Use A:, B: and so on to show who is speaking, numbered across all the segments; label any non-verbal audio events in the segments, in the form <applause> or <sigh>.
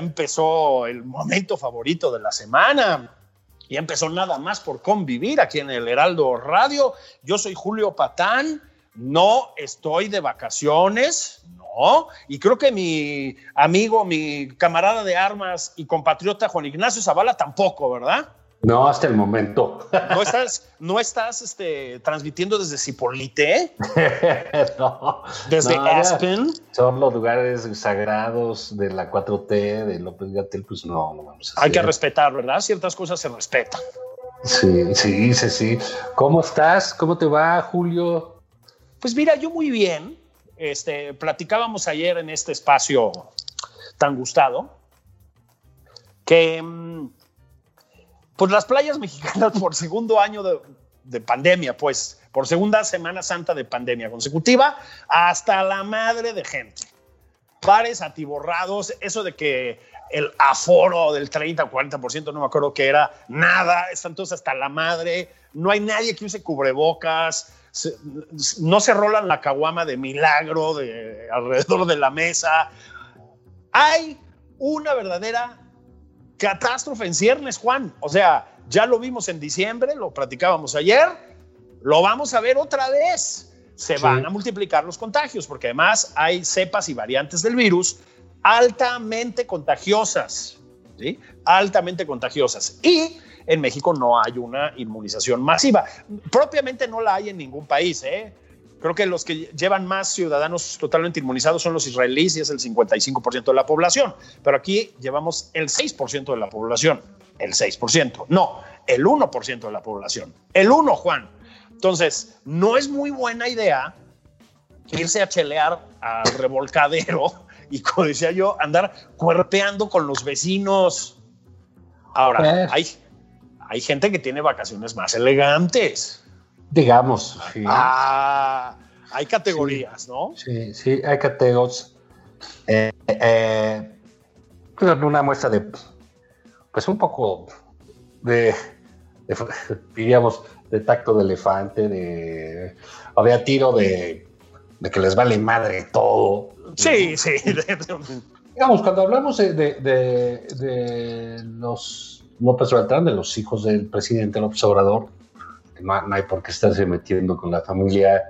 A: Empezó el momento favorito de la semana. Ya empezó nada más por convivir aquí en el Heraldo Radio. Yo soy Julio Patán. No estoy de vacaciones, no. Y creo que mi amigo, mi camarada de armas y compatriota Juan Ignacio Zavala tampoco, ¿verdad?
B: No, hasta el momento. <laughs>
A: ¿No estás, no estás este, transmitiendo desde Cipolite? <laughs>
B: no.
A: ¿Desde
B: no,
A: Aspen?
B: Son los lugares sagrados de la 4T, de López Gatel, pues no, no vamos a
A: Hay que respetar, ¿verdad? Ciertas cosas se respetan.
B: Sí, sí, sí, sí. ¿Cómo estás? ¿Cómo te va, Julio?
A: Pues mira, yo muy bien. Este, platicábamos ayer en este espacio tan gustado que mm, pues las playas mexicanas por segundo año de, de pandemia, pues por segunda Semana Santa de pandemia consecutiva, hasta la madre de gente. Bares atiborrados, eso de que el aforo del 30 o 40%, no me acuerdo qué era, nada, están todos hasta la madre, no hay nadie que use cubrebocas, no se rolan la caguama de milagro de, alrededor de la mesa. Hay una verdadera catástrofe en ciernes, Juan. O sea, ya lo vimos en diciembre, lo platicábamos ayer, lo vamos a ver otra vez. Se
B: Sí.
A: van a multiplicar los contagios, porque además hay cepas y variantes del virus altamente contagiosas, ¿sí? Altamente contagiosas. Y en México no hay una inmunización masiva. Propiamente no la hay en ningún país, ¿eh? Creo que los que llevan más ciudadanos totalmente inmunizados son los israelíes y es el 55% de la población. Pero aquí llevamos el 6% de la población. El 6%. No, el 1% de la población. El 1, Juan. Entonces, no es muy buena idea irse a chelear al revolcadero <laughs> y, como decía yo, andar cuerpeando con los vecinos. Ahora, hay, hay gente que tiene vacaciones más elegantes.
B: Digamos. Sí,
A: Ah, hay categorías, ¿no?
B: sí, sí, hay categorías. Eh, eh, pues, una muestra de, pues un poco de, de, diríamos, de tacto de elefante, de, o de a tiro de, de que les vale madre todo.
A: Sí, sí. <laughs>
B: Digamos, cuando hablamos de, de, de- de los López Beltrán, de los hijos del presidente López Obrador, no, no hay por qué estarse metiendo con la familia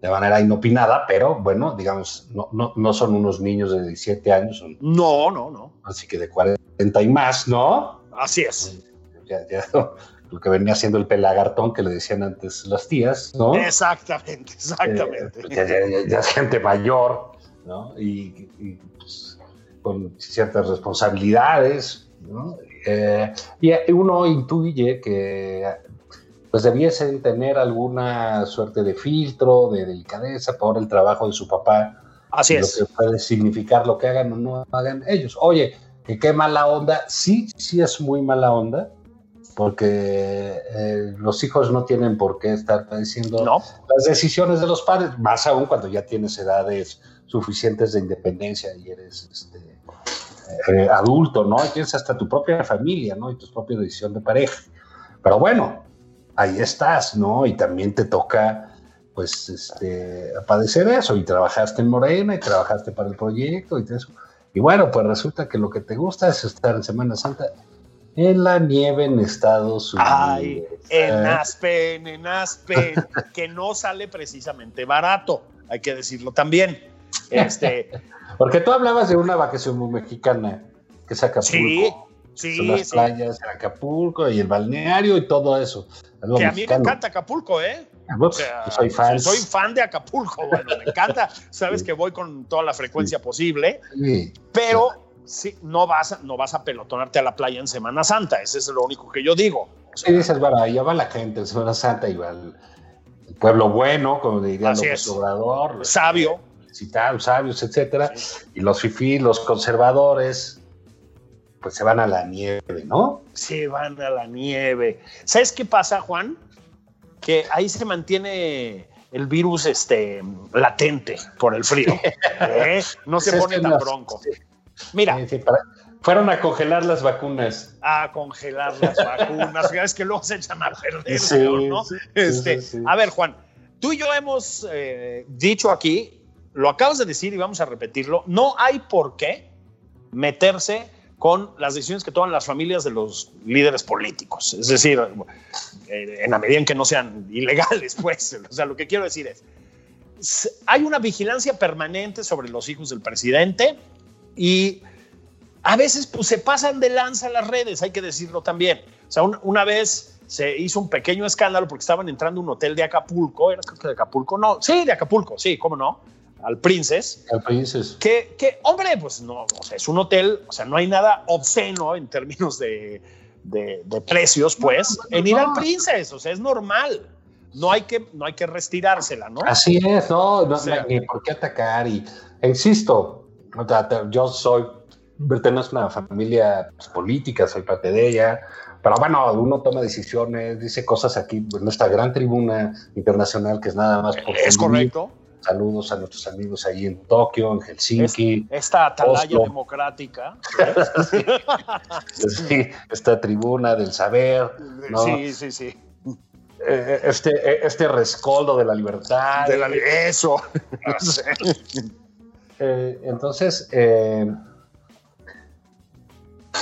B: de manera inopinada, pero bueno, digamos, no, no, no son unos niños de 17 años, son
A: No, no, no.
B: así que de 40 y más, ¿no?
A: Así es.
B: Ya, ya, <laughs> lo que venía siendo el pelagartón que le decían antes las tías, ¿no?
A: Exactamente, exactamente.
B: Eh, ya, ya- ya- ya es gente mayor, ¿no? Y, y, pues, con ciertas responsabilidades, ¿no? Eh, y uno intuye que pues debiesen tener alguna suerte de filtro, de delicadeza por el trabajo de su papá,
A: Así
B: y lo
A: es.
B: que puede significar lo que hagan o no hagan ellos. Oye, que qué mala onda, sí, sí es muy mala onda, porque eh, los hijos no tienen por qué estar padeciendo
A: No,
B: las decisiones de los padres, más aún cuando ya tienes edades suficientes de independencia y eres este, eh, adulto, ¿no? Y tienes hasta tu propia familia, ¿no? Y tu propia decisión de pareja. Pero bueno, ahí estás, ¿no? Y también te toca, pues, este, padecer eso. Y trabajaste en Morena y trabajaste para el proyecto y todo eso. Y bueno, pues resulta que lo que te gusta es estar en Semana Santa en la nieve en Estados Unidos.
A: Ay, en Aspen, en Aspen, <laughs> que no sale precisamente barato, hay que decirlo también. Este, <laughs>
B: Porque tú hablabas de una vacación muy mexicana, que Acapulco.
A: Sí, sí.
B: Son las
A: sí.
B: playas Acapulco y el balneario y todo eso. Algo
A: Que a mí me encanta Acapulco, ¿eh? O sea,
B: yo soy fan.
A: soy fan de Acapulco, bueno, me encanta. <laughs> Sabes que voy con toda la frecuencia posible, pero sí, no vas, a, no vas a pelotonarte a la playa en Semana Santa, ese es lo único que yo digo. O sea,
B: dices, bueno, ahí va la gente en Semana Santa y va el, el pueblo bueno, como diría López. Obrador.
A: Sabio.
B: Citados, sabios, etcétera. Y los fifí, los conservadores, pues se van a la nieve, ¿no?
A: se van a la nieve. ¿Sabes qué pasa, Juan? Que ahí se mantiene el virus este, latente por el frío. ¿eh? No se
B: es
A: pone tan bronco. Mira,
B: fueron a congelar las vacunas.
A: a congelar las vacunas, ya ves que luego se echan a perder,
B: Sí,
A: peor, ¿no?
B: sí,
A: Este,
B: sí.
A: A ver, Juan, tú y yo hemos eh, dicho aquí, lo acabas de decir y vamos a repetirlo, no hay por qué meterse con las decisiones que toman las familias de los líderes políticos. Es decir, eh, en la medida en que no sean ilegales, <laughs> pues. O sea, lo que quiero decir es, hay una vigilancia permanente sobre los hijos del presidente y a veces pues, se pasan de lanza las redes, hay que decirlo también. O sea, un- una vez se hizo un pequeño escándalo porque estaban entrando a un hotel de Acapulco, ¿era creo de Acapulco? No, sí, de Acapulco, sí, cómo no, al Princess.
B: Al Princess.
A: Que, que, hombre, pues no, o sea, es un hotel, o sea, no hay nada obsceno en términos de, de- de precios, pues, en ir al Princess, o sea, es normal. No hay que, no hay que restirársela, ¿no?
B: Así es, no, no,
A: O sea-
B: ni por qué atacar. Y insisto, o sea, te- yo soy, pertenezco a una familia pues, política, soy parte de ella, pero bueno, uno toma decisiones, dice cosas aquí en esta gran tribuna internacional que es nada más por
A: Es
B: convivir.
A: correcto.
B: Saludos a nuestros amigos ahí en Tokio, en Helsinki.
A: Esta atalaya
B: Oslo.
A: democrática. <laughs>
B: Sí, esta tribuna del saber, ¿no?
A: Sí, sí, sí.
B: Eh, este, eh, este rescoldo de la libertad.
A: De la- eso. <laughs>
B: Eh, entonces, eh,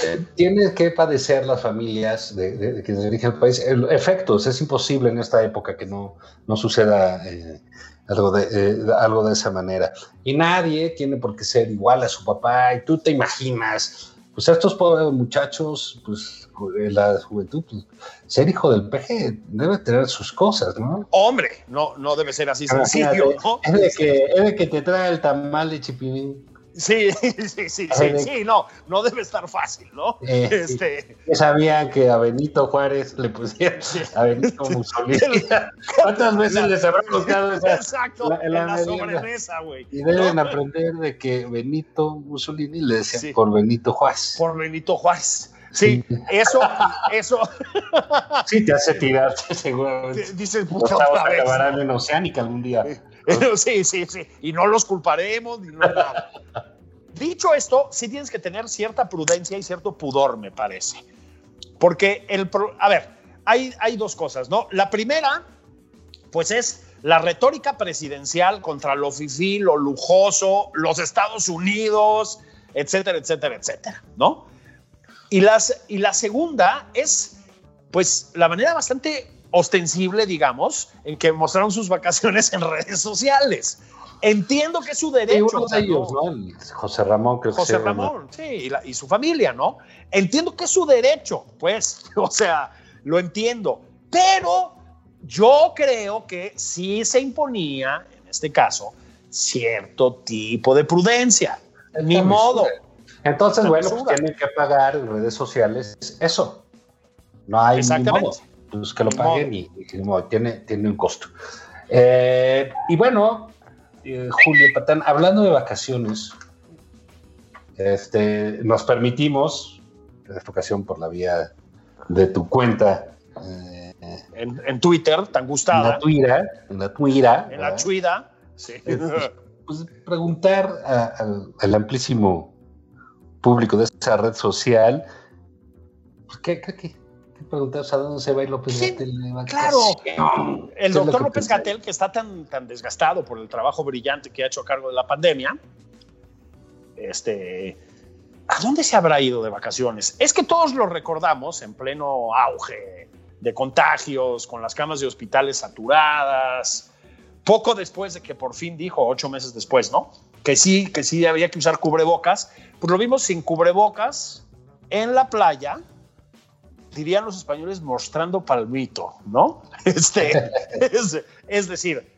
B: eh, tiene que padecer las familias de, de- de quienes dirigen el país efectos. Es imposible en esta época que no, no suceda eh, algo, de, eh, algo de esa manera. Y nadie tiene por qué ser igual a su papá. Y tú te imaginas, pues estos pobres muchachos, pues la juventud, pues, ser hijo del peje debe tener sus cosas, ¿no?
A: Hombre, no, no debe ser así sencillo, ¿no?
B: Es de que, es de que te trae el tamal de chipilín. <laughs>
A: Sí, sí, sí, sí, sí, no, no debe estar fácil, ¿no?
B: Eh,
A: Este,
B: que a Benito Juárez le pusieron a Benito <laughs> Mussolini. ¿Cuántas veces
A: La-
B: les habrá <laughs> tocado esa?
A: exacto,
B: la-
A: en
B: la
A: la, sobremesa, güey.
B: Y deben
A: ¿no?
B: aprender de que Benito Mussolini le decía
A: Sí.
B: por Benito Juárez.
A: Por Benito Juárez. Sí, eso, eso,
B: Sí, te hace tirarte seguramente.
A: dices,
B: Los
A: puta,
B: chavos
A: otra vez.
B: acabarán en Oceánica algún día.
A: Sí, sí, sí. Y no los culparemos ni nada. Dicho esto, sí tienes que tener cierta prudencia y cierto pudor, me parece. Porque el. A ver, hay, hay dos cosas, ¿no? La primera, pues es la retórica presidencial contra lo fifí, lo lujoso, los Estados Unidos, etcétera, etcétera, etcétera, ¿no? Y, las, y la segunda es, pues, la manera bastante ostensible, digamos, en que mostraron sus vacaciones en redes sociales. Entiendo que es su
B: Y
A: derecho.
B: uno de ellos,
A: no-
B: José Ramón, creo que
A: José. Ramón, sí, y, la- y su familia, ¿no? Entiendo que es su derecho, pues, <laughs> o sea, lo entiendo, pero yo creo que sí se imponía, en este caso, cierto tipo de prudencia. Ni
B: Esta
A: modo.
B: mesura. Entonces,
A: Esta
B: bueno, pues tienen que pagar en redes sociales eso. No hay ni
A: Exactamente.
B: modo. Pues que lo
A: Ni
B: paguen y, y ni modo, tiene, tiene un costo. Eh, y bueno, eh, Julio Patán, hablando de vacaciones, este, nos permitimos, en esta ocasión por la vía de tu cuenta, eh,
A: En, en Twitter, tan
B: en
A: gustada,
B: la tuira, en la tuira,
A: en la chuida, sí.
B: pues, preguntar a- al, al amplísimo público de esa red social, pues, ¿qué, qué, qué- preguntas a dónde se va a ir López Gatel.
A: Claro, el doctor López Gatel, que está tan, tan desgastado por el trabajo brillante que ha hecho a cargo de la pandemia, este, ¿a dónde se habrá ido de vacaciones? Es que todos lo recordamos en pleno auge de contagios, con las camas de hospitales saturadas, poco después de que por fin dijo, ocho meses después, ¿no? Que sí, que sí había que usar cubrebocas, pues lo vimos sin cubrebocas en la playa, dirían los españoles, mostrando palmito, ¿no? <laughs> Este, es, decir,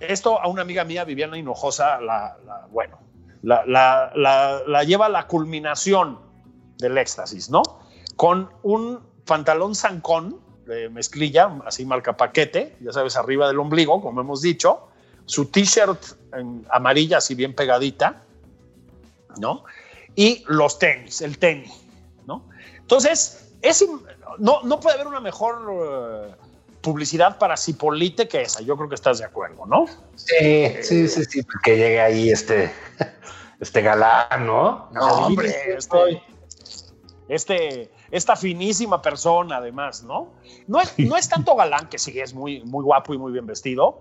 A: esto a una amiga mía, Viviana Hinojosa, la, bueno, la, la, lleva a la culminación del éxtasis, ¿no? Con un pantalón zancón de mezclilla, así marca paquete, ya sabes, arriba del ombligo, como hemos dicho, su t-shirt amarilla, así bien pegadita, ¿no? Y los tenis, el tenis. Entonces, es, no, no puede haber una mejor eh, publicidad para Cipolite que esa. Yo creo que estás de acuerdo, ¿no?
B: Sí, sí, sí, sí, que llegue ahí este, <laughs> este galán, ¿no?
A: No, hombre, este, este, esta finísima persona, además, ¿no? No es, no es tanto galán, que sí es muy, muy guapo y muy bien vestido,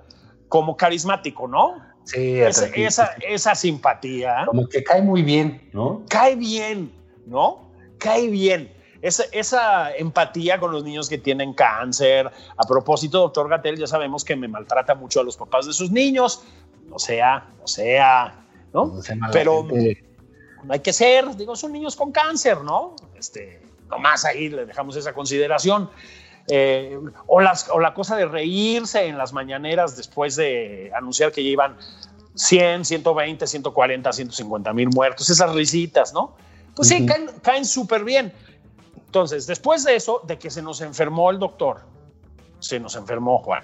A: como carismático, ¿no?
B: Sí,
A: esa, esa, simpatía.
B: Como que cae muy bien, ¿no?
A: Cae bien, ¿no? Cae bien. Esa, esa, empatía con los niños que tienen cáncer. A propósito, doctor Gatel, ya sabemos que me maltrata mucho a los papás de sus niños. No sea, no sea, ¿no? Pero hay que ser, digo, son niños con cáncer, ¿no? Este, nomás ahí le dejamos esa consideración. Eh, o, las, o la cosa de reírse en las mañaneras después de anunciar que llevan 100, 120, 140, 150 mil muertos, esas risitas, ¿no? Pues sí, caen súper bien. Entonces, después de eso, de que se nos enfermó el doctor, se nos enfermó Juan,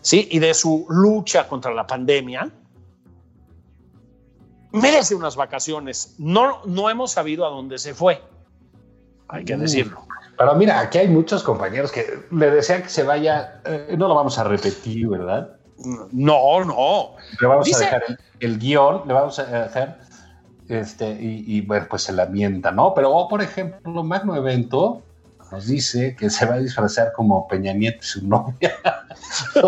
A: ¿sí? Y de su lucha contra la pandemia, merece unas vacaciones. No, no hemos sabido a dónde se fue, hay que decirlo.
B: Pero mira, aquí hay muchos compañeros que le desean que se vaya. Eh, no lo vamos a repetir, ¿verdad?
A: No, no.
B: Le vamos a dejar el, guion, le vamos a dejar. Este, y, bueno, pues se lamenta, ¿no? Pero, por ejemplo, Magno Evento nos dice que se va a disfrazar como Peña Nieto y su novia. <laughs>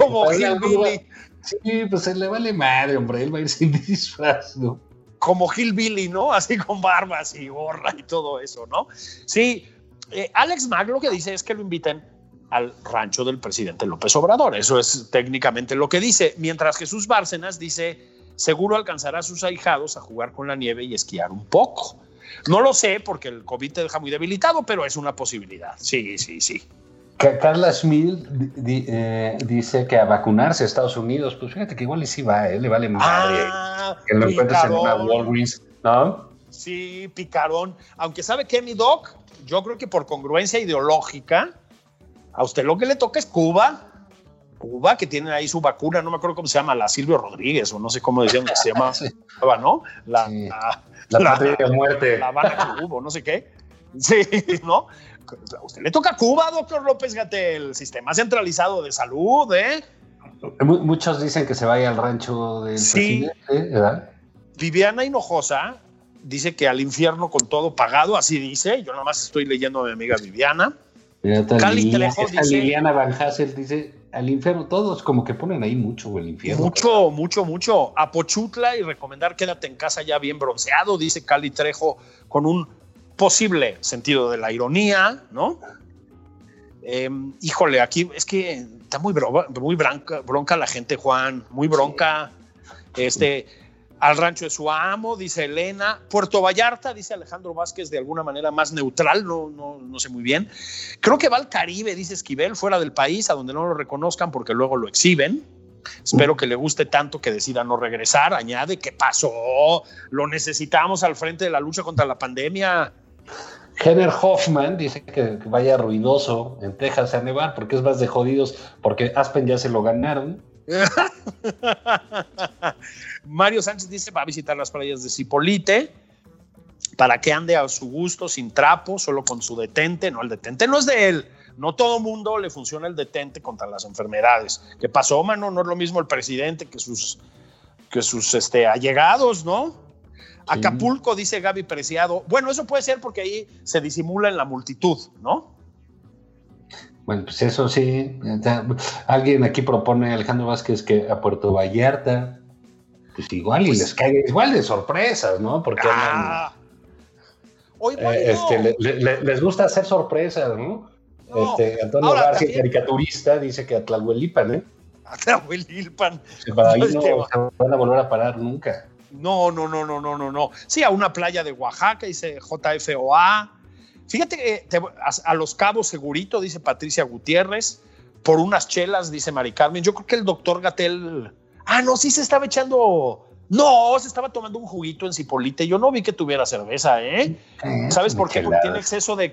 A: como Gil
B: Sí, pues se le vale madre, hombre. Él va a ir sin <laughs> disfraz, ¿no?
A: como Hillbilly, ¿no? Así con barbas y gorra y todo eso, ¿no? Sí, eh, Alex Mag lo que dice es que lo inviten al rancho del presidente López Obrador. Eso es técnicamente lo que dice. Mientras Jesús Bárcenas dice, seguro alcanzará a sus ahijados a jugar con la nieve y esquiar un poco. No lo sé porque el COVID te deja muy debilitado, pero es una posibilidad. Sí, sí, sí.
B: Carla Smith eh, dice que a vacunarse a Estados Unidos, pues fíjate que igual sí va, ¿eh? le vale madre ah, que lo encuentres en una Walgreens, ¿no?
A: Sí, picarón. Aunque sabe que mi doc, yo creo que por congruencia ideológica, a usted lo que le toca es Cuba. Cuba, que tiene ahí su vacuna, no me acuerdo cómo se llama, la Silvio Rodríguez, o no sé cómo decían que se llama, <laughs> ¿no? La,
B: la, la, muerte.
A: La Habana Cuba, no sé qué. Sí, <laughs> ¿no? a usted le toca Cuba, doctor López Gatel, sistema centralizado de salud, ¿eh?
B: Muchos dicen que se vaya al rancho del sí. presidente, ¿verdad?
A: Viviana Hinojosa dice que al infierno con todo pagado, así dice. Yo nomás estoy leyendo a mi amiga Viviana.
B: Cali Trejo dice. Liliana Van Hassel dice al infierno, todos como que ponen ahí mucho el infierno.
A: Mucho, mucho, mucho. A Pochutla y recomendar quédate en casa ya bien bronceado, dice Cali Trejo, con un posible sentido de la ironía, ¿no? Em, híjole, aquí es que está muy, muy bronca, bronca la gente, Juan, muy bronca. Este, al rancho de su amo, dice Elena. Puerto Vallarta, dice Alejandro Vázquez, de alguna manera más neutral, no, no, no sé muy bien. Creo que va al Caribe, dice Esquivel, fuera del país, a donde no lo reconozcan porque luego lo exhiben. Espero que le guste tanto que decida no regresar. Añade, ¿qué pasó? Lo necesitamos al frente de la lucha contra la pandemia.
B: Henner Hoffman dice que, vaya ruidoso en Texas a nevar porque es más de jodidos, porque Aspen ya se lo ganaron. <laughs>
A: Mario Sánchez dice va a visitar las playas de Cipolite para que ande a su gusto, sin trapo, solo con su detente. No, el detente no es de él. No todo mundo le funciona el detente contra las enfermedades. ¿Qué pasó, mano? No es lo mismo el presidente que sus, que sus este, allegados, ¿no? Acapulco, dice Gaby Preciado. Bueno, eso puede ser porque ahí se disimula en la multitud, ¿no?
B: Bueno, pues eso sí. Alguien aquí propone, Alejandro Vázquez, que a Puerto Vallarta, pues igual y pues les caiga igual de sorpresas, ¿no? Porque ah, eh, este, les gusta hacer sorpresas, ¿no? este, Antonio García, caricaturista, dice que a Tlahuelipan, ¿eh?
A: A Tlahuelipan.
B: Para ahí <laughs> no se van a volver a parar nunca.
A: No, no, no, no, no, no, no. Sí, a una playa de Oaxaca, dice JFOA. Fíjate que a, Los Cabos segurito, dice Patricia Gutiérrez. Por unas chelas, dice Mari Carmen. Yo creo que el doctor Gatel. Ah, no, sí se estaba echando. No, se estaba tomando un juguito en Cipolite. Yo no vi que tuviera cerveza, ¿eh? ¿Sabes por qué? Porque tiene exceso de,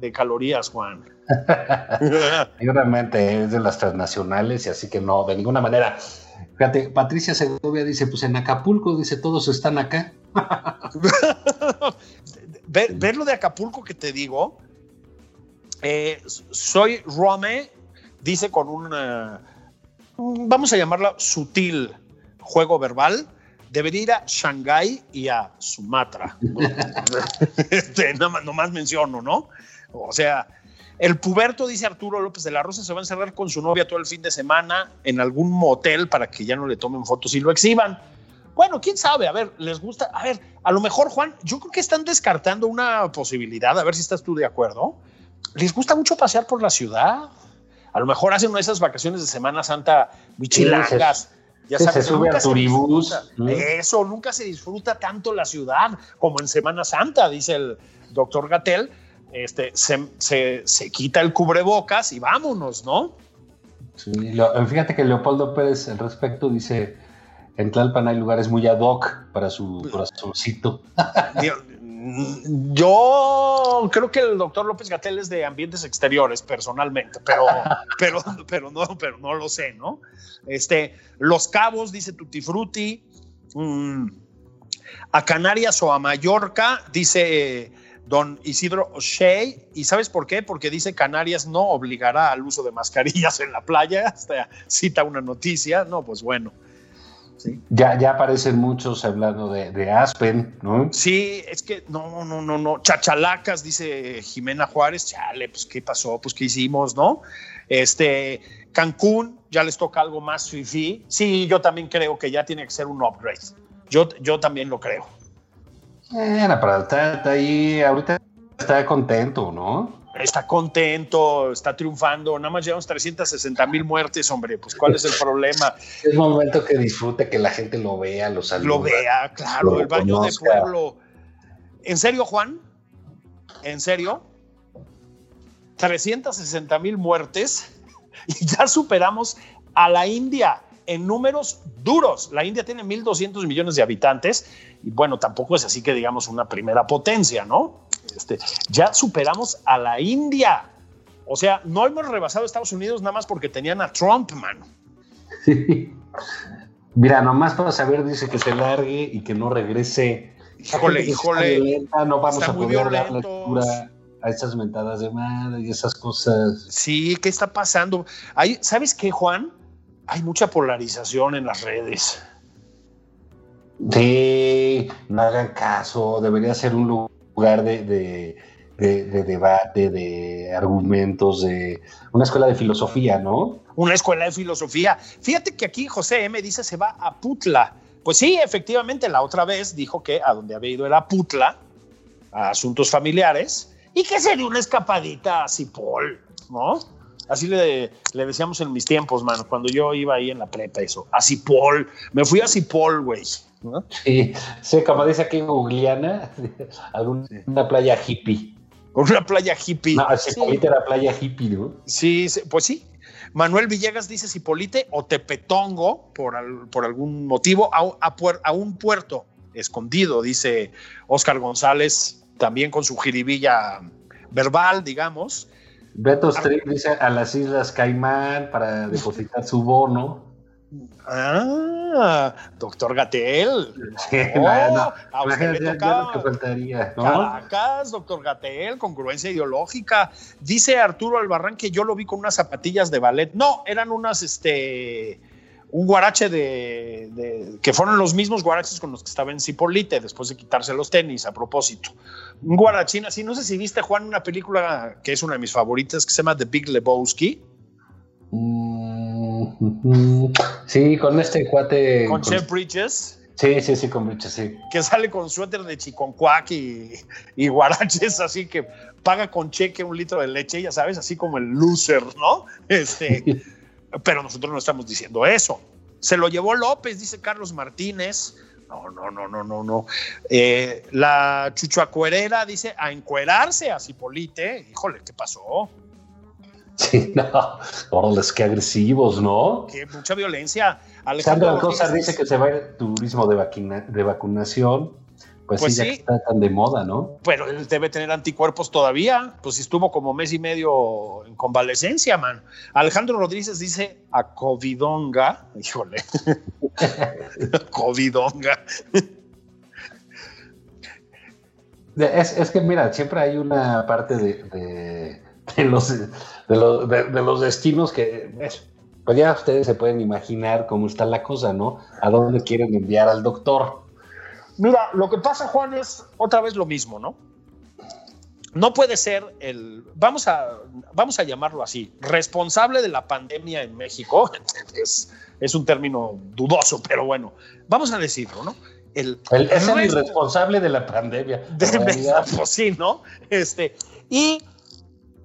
A: de calorías, Juan. <laughs>
B: Seguramente es de las transnacionales y así que no, de ninguna manera. Fíjate, Patricia Segovia dice, pues en Acapulco, dice, todos están acá. <laughs>
A: ver, lo de Acapulco que te digo, eh, soy Rome, dice con un, vamos a llamarla sutil juego verbal, debería ir a Shanghái y a Sumatra. <laughs> este, no, más menciono, ¿no? O sea, el puberto, dice Arturo López de la Rosa, se va a encerrar con su novia todo el fin de semana en algún motel para que ya no le tomen fotos y lo exhiban. Bueno, quién sabe, a ver, les gusta, a ver, a lo mejor, Juan, yo creo que están descartando una posibilidad, a ver si estás tú de acuerdo. Les gusta mucho pasear por la ciudad. A lo mejor hacen una de esas vacaciones de Semana Santa michilangas.
B: Ya sabes, se sube a turibús.
A: Eso, nunca se disfruta tanto la ciudad como en Semana Santa, dice el doctor Gatel este, se, se, quita el cubrebocas y vámonos, ¿no?
B: Sí, fíjate que Leopoldo Pérez al respecto dice, en Tlalpan hay lugares muy ad hoc para su corazoncito.
A: Yo creo que el doctor López Gatel es de ambientes exteriores, personalmente, pero, <laughs> pero, pero, no, pero no lo sé, ¿no? Este, Los Cabos, dice Tutti Frutti. Mm, a Canarias o a Mallorca, dice don Isidro O'Shea. ¿Y sabes por qué? Porque dice Canarias no obligará al uso de mascarillas en la playa. <laughs> Hasta cita una noticia. No, pues bueno.
B: Ya, ya aparecen muchos hablando de, Aspen, ¿no?
A: Sí, es que no, no, no, no. Chachalacas, dice Jimena Juárez. Chale, pues qué pasó, pues qué hicimos, ¿no? Este, Cancún, ya les toca algo más fifi. Sí, yo también creo que ya tiene que ser un upgrade. Yo, yo también lo creo.
B: Bueno, pero está, ahí, ahorita está contento, ¿no?
A: Está contento, está triunfando. Nada más llevamos 360 mil muertes, hombre. Pues, ¿cuál es el problema?
B: Es momento que disfrute, que la gente lo vea, lo saluda.
A: Lo vea, claro, el baño de pueblo. ¿En serio, Juan? ¿En serio? 360 mil muertes <laughs> y ya superamos a la India en números duros. La India tiene 1.200 millones de habitantes y bueno, tampoco es así que digamos una primera potencia, ¿no? Este, ya superamos a la India. O sea, no hemos rebasado a Estados Unidos nada más porque tenían a Trump, mano.
B: Mira, nomás para saber, dice que se largue y que no regrese.
A: Híjole, híjole.
B: no vamos a poder dar lectura a esas mentadas de madre y esas cosas.
A: Sí, ¿qué está pasando? ¿Sabes qué, Juan? Hay mucha polarización en las redes.
B: Sí, no hagan caso, debería ser un lugar de, debate, de argumentos, de una escuela de filosofía, ¿no?
A: Una escuela de filosofía. Fíjate que aquí José M dice se va a Putla. Pues sí, efectivamente, la otra vez dijo que a donde había ido era Putla, a asuntos familiares, y que sería una escapadita a Cipol, ¿no? Así le, le decíamos en mis tiempos, mano, cuando yo iba ahí en la prepa, eso. A Cipol. Me fui a Cipol, güey.
B: Sí, sí, como dice aquí en Googleana, <laughs> alguna playa hippie.
A: Una playa hippie.
B: No, Cipolite era playa hippie, ¿no?
A: Sí, pues sí. Manuel Villegas dice Cipolite o Tepetongo, por, por algún motivo, a, a, un puerto escondido, dice Oscar González, también con su jiribilla verbal, digamos.
B: Beto Street dice a las Islas Caimán para depositar su bono.
A: Ah, doctor Gatel. <laughs> a usted le tocaba. Caracas, doctor Gatel, congruencia ideológica. Dice Arturo Albarrán que yo lo vi con unas zapatillas de ballet. No, eran unas, este, un guarache de, que fueron los mismos guaraches con los que estaba en Cipolite después de quitarse los tenis a propósito. Un guarachín así, no sé si viste Juan una película que es una de mis favoritas que se llama The Big Lebowski.
B: Mm, sí, con este cuate.
A: Con, Chef Bridges.
B: Sí, sí, sí, con Bridges, sí.
A: Que sale con suéter de chiconcuac y, y guaraches, así que paga con cheque un litro de leche, ya sabes, así como el loser, ¿no? Este. <laughs> Pero nosotros no estamos diciendo eso. Se lo llevó López, dice Carlos Martínez. No, no, no, no, no, no. Eh, la chuchuacuerera dice a encuerarse a Cipolite. Híjole, ¿qué pasó?
B: Sí, <laughs> no. Órales, qué agresivos, ¿no?
A: Qué mucha violencia.
B: Alejandro Alcózar dice que se va a ir turismo de, de vacunación pues, pues, sí, está tan de moda, ¿no?
A: Pero él debe tener anticuerpos todavía, pues estuvo como mes y medio en convalecencia, man. Alejandro Rodríguez dice a Covidonga, <laughs> híjole, <laughs> Covidonga.
B: Es, que mira, siempre hay una parte de, los, de, los, destinos que, pues ya ustedes se pueden imaginar cómo está la cosa, ¿no? A dónde quieren enviar al doctor.
A: Mira, lo que pasa, Juan, es otra vez lo mismo, ¿no? No puede ser el, vamos a, vamos a llamarlo así, responsable de la pandemia en México, <laughs> es, es un término dudoso, pero bueno, vamos a decirlo, ¿no?
B: El, es el irresponsable de la pandemia.
A: De, <laughs> pues sí, ¿no? Este, y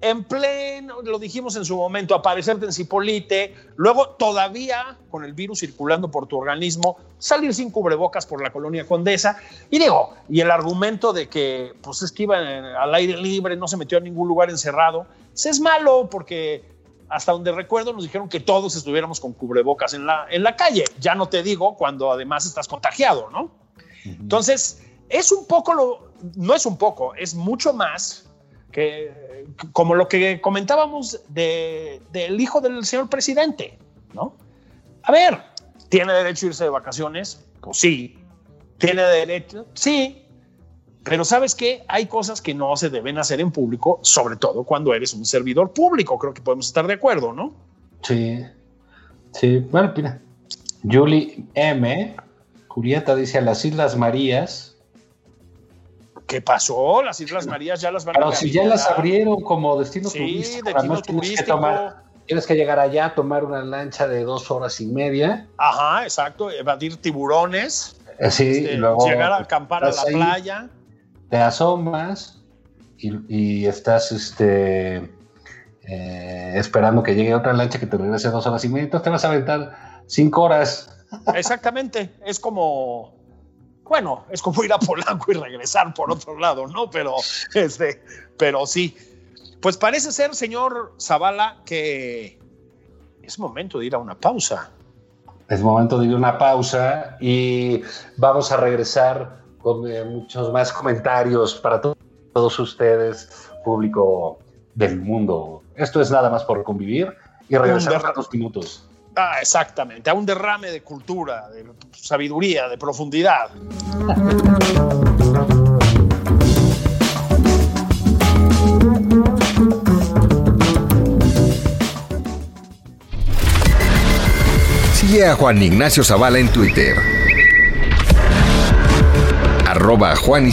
A: en pleno, lo dijimos en su momento, aparecerte en Cipolite, luego todavía con el virus circulando por tu organismo, salir sin cubrebocas por la colonia Condesa. Y digo, y el argumento de que pues es que iba al aire libre, no se metió a ningún lugar encerrado, pues es malo porque hasta donde recuerdo nos dijeron que todos estuviéramos con cubrebocas en la, en la calle. Ya no te digo cuando además estás contagiado, ¿no? Entonces, es un poco lo, no es un poco, es mucho más que como lo que comentábamos del hijo del señor presidente, ¿no? A ver, ¿tiene derecho a irse de vacaciones? Pues sí. ¿Tiene derecho? Sí. Pero sabes qué? Hay cosas que no se deben hacer en público, sobre todo cuando eres un servidor público. Creo que podemos estar de acuerdo, ¿no?
B: Sí. Sí, bueno, mira. Julie M. Julieta dice a las Islas Marías
A: ¿Qué pasó? Las Islas Marías ya las van
B: a Pero si ya las abrieron como destino turístico.
A: Destino turístico.
B: Tienes que, llegar allá, tomar una lancha de dos horas y media.
A: Ajá, exacto. Evadir tiburones.
B: Eh, sí, y este, luego
A: llegar a acampar a la playa.
B: Te asomas y, estás este, eh, esperando que llegue otra lancha que te regrese dos horas y media. Entonces te vas a aventar cinco horas.
A: Exactamente. Es como bueno, es como ir a Polanco y regresar por otro lado, ¿no? Pero, este, pero sí. Pues parece ser, señor Zavala, que es momento de ir a una pausa.
B: Es momento de ir a una pausa y vamos a regresar con eh, muchos más comentarios para todos ustedes, público del mundo. Esto es nada más por convivir y regresamos a dos minutos.
A: Ah, exactamente, a un derrame de cultura, de sabiduría, de profundidad.
C: Sigue a Juan Ignacio Zavala en Twitter. Arroba Juan.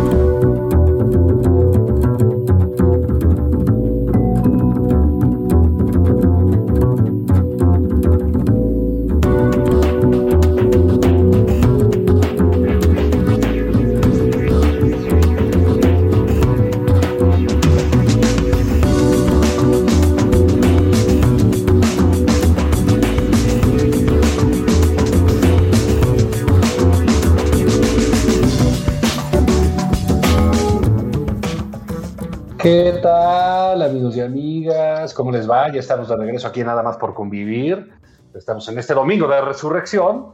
B: ¿Cómo les va? Ya estamos de regreso aquí Nada más por convivir. Estamos en este domingo de resurrección.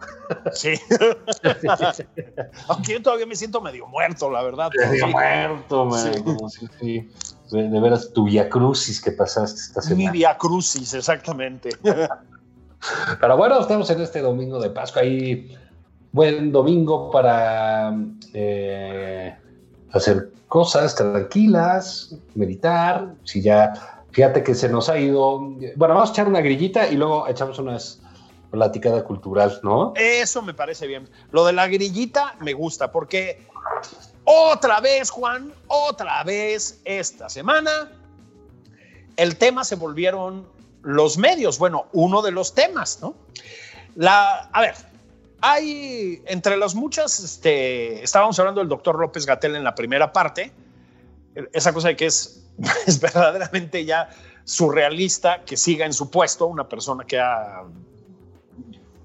A: Sí. <laughs> Aunque yo todavía me siento medio muerto, la verdad.
B: Medio
A: Sí.
B: muerto, man.
A: Sí.
B: Como si- sí. De, de veras, tu via crucis que pasaste esta
A: Mi
B: semana.
A: via crucis, exactamente. <laughs>
B: Pero bueno, estamos en este domingo de Pascua. Ahí, buen domingo para eh, hacer cosas tranquilas, meditar. Si ya, fíjate que se nos ha ido. Bueno, vamos a echar una grillita y luego echamos unas platicada cultural, ¿no?
A: Eso me parece bien. Lo de la grillita me gusta porque otra vez, Juan, otra vez esta semana, el tema se volvieron los medios. Bueno, uno de los temas, ¿no? La, a ver, hay entre las muchas, este, estábamos hablando del doctor López Gatel en la primera parte, esa cosa de que es, <laughs> es verdaderamente ya surrealista que siga en su puesto una persona que ha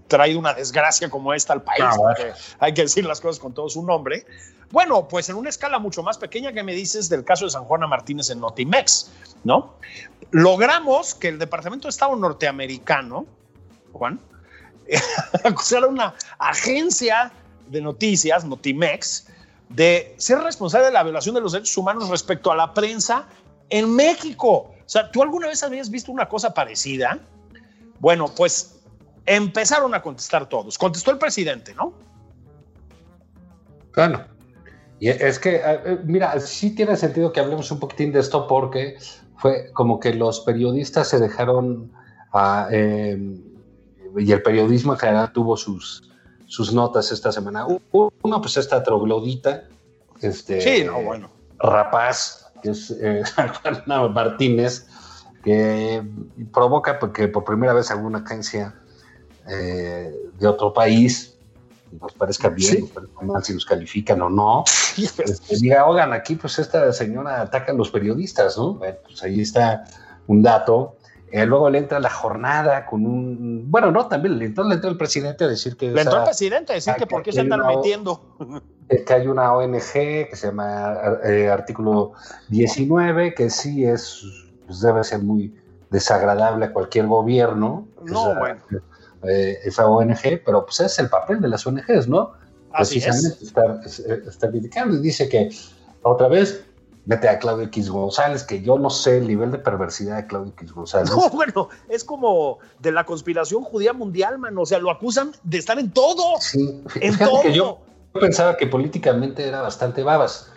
A: traído una desgracia como esta al país, porque hay que decir las cosas con todo su nombre. Bueno, pues en una escala mucho más pequeña que me dices del caso de San Juana Martínez en Notimex, ¿no? Logramos que el Departamento de Estado norteamericano, Juan, <laughs> acusara a una agencia de noticias, Notimex, de ser responsable de la violación de los derechos humanos respecto a la prensa en México. O sea, ¿tú alguna vez habías visto una cosa parecida? Bueno, pues empezaron a contestar todos. Contestó el presidente, ¿no?
B: Bueno, y es que, eh, eh, mira, sí tiene sentido que hablemos un poquitín de esto porque fue como que los periodistas se dejaron, ah, eh, y el periodismo en general tuvo sus, sus notas esta semana. Uno, pues esta troglodita, este,
A: Sí, no, bueno.
B: rapaz, que es eh, <laughs> Juana Martínez, que provoca porque por primera vez alguna agencia eh, de otro país nos parezca bien,
A: Sí.
B: nos parezca mal si nos califican o no, este, diga, oigan, aquí pues esta señora ataca a los periodistas, ¿no? Bueno, pues ahí está un dato. Eh, luego le entra la jornada con un, bueno, no, también le entró, le entró el presidente a decir que,
A: Le entró el
B: esa-
A: presidente a decir
B: Ah,
A: que por qué
B: que
A: se andan metiendo.
B: Eh, que hay una ONG que se llama eh, Artículo 19, que sí es, pues debe ser muy desagradable a cualquier gobierno.
A: No,
B: esa,
A: bueno.
B: eh, esa ONG, pero pues es el papel de las ONGs, ¿no?
A: Así es.
B: Precisamente es- estar criticando. Y dice que otra vez mete a Claudio X González, que yo no sé el nivel de perversidad de Claudio X González.
A: No, <laughs> bueno, es como de la conspiración judía mundial, mano. O sea, lo acusan de estar en todo.
B: Sí,
A: En todo.
B: que yo pensaba que políticamente era bastante babas.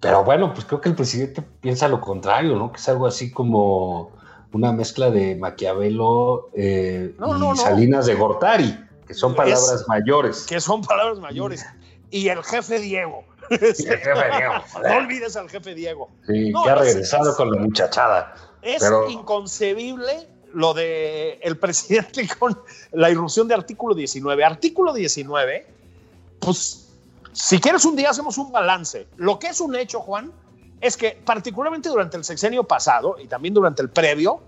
B: Pero bueno, pues creo que el presidente piensa lo contrario, ¿no? Que es algo así como una mezcla de Maquiavelo eh,
A: No,
B: y
A: no, no.
B: Salinas de Gortari, que son
A: Es-
B: palabras mayores.
A: que son palabras mayores. Y el jefe Diego.
B: Sí, el jefe Diego, <laughs>
A: no olvides al jefe Diego.
B: Sí, que ha
A: es-
B: regresado
A: es-
B: con la muchachada.
A: Es
B: Pero-
A: inconcebible lo de el presidente <laughs> con la irrupción de artículo 19. Artículo 19, pues si quieres un día hacemos un balance. Lo que es un hecho, Juan, es que particularmente durante el sexenio pasado y también durante el previo,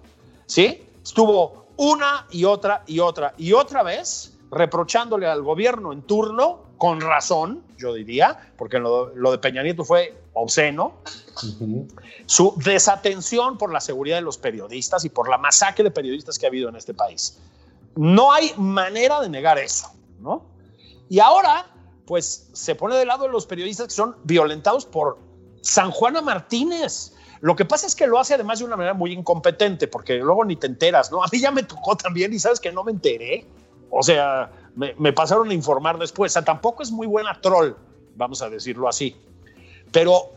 A: ¿sí? Estuvo una y otra y otra y otra vez reprochándole al gobierno en turno, con razón, yo diría, porque lo, lo de Peña Nieto fue obsceno, su desatención por la seguridad de los periodistas y por la masacre de periodistas que ha habido en este país. No hay manera de negar eso, ¿no? Y ahora, pues se pone de lado de los periodistas que son violentados por San Juana Martínez. Lo que pasa es que lo hace además de una manera muy incompetente, porque luego ni te enteras, ¿no? A mí ya me tocó también y sabes que no me enteré. O sea, me, me pasaron a informar después. O sea, tampoco es muy buena troll, vamos a decirlo así. Pero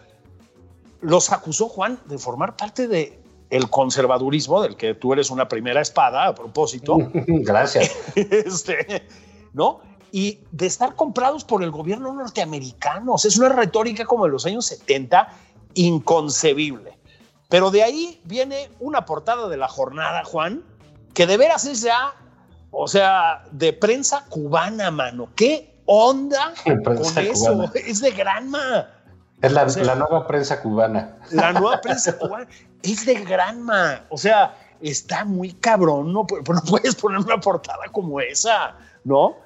A: los acusó Juan de formar parte de el conservadurismo del que tú eres una primera espada a propósito. <laughs>
B: Gracias. <laughs>
A: este, ¿No? Y de estar comprados por el gobierno norteamericano. O sea, es una retórica como de los años 70 inconcebible. Pero de ahí viene una portada de la jornada, Juan, que de veras es ya, o sea, de prensa cubana, mano. ¿Qué onda con eso? Cubana. Es de granma.
B: Es la, o sea, la, nueva prensa cubana.
A: La nueva <laughs> prensa cubana es de granma. O sea, está muy cabrón. No, no puedes poner una portada como esa, ¿no?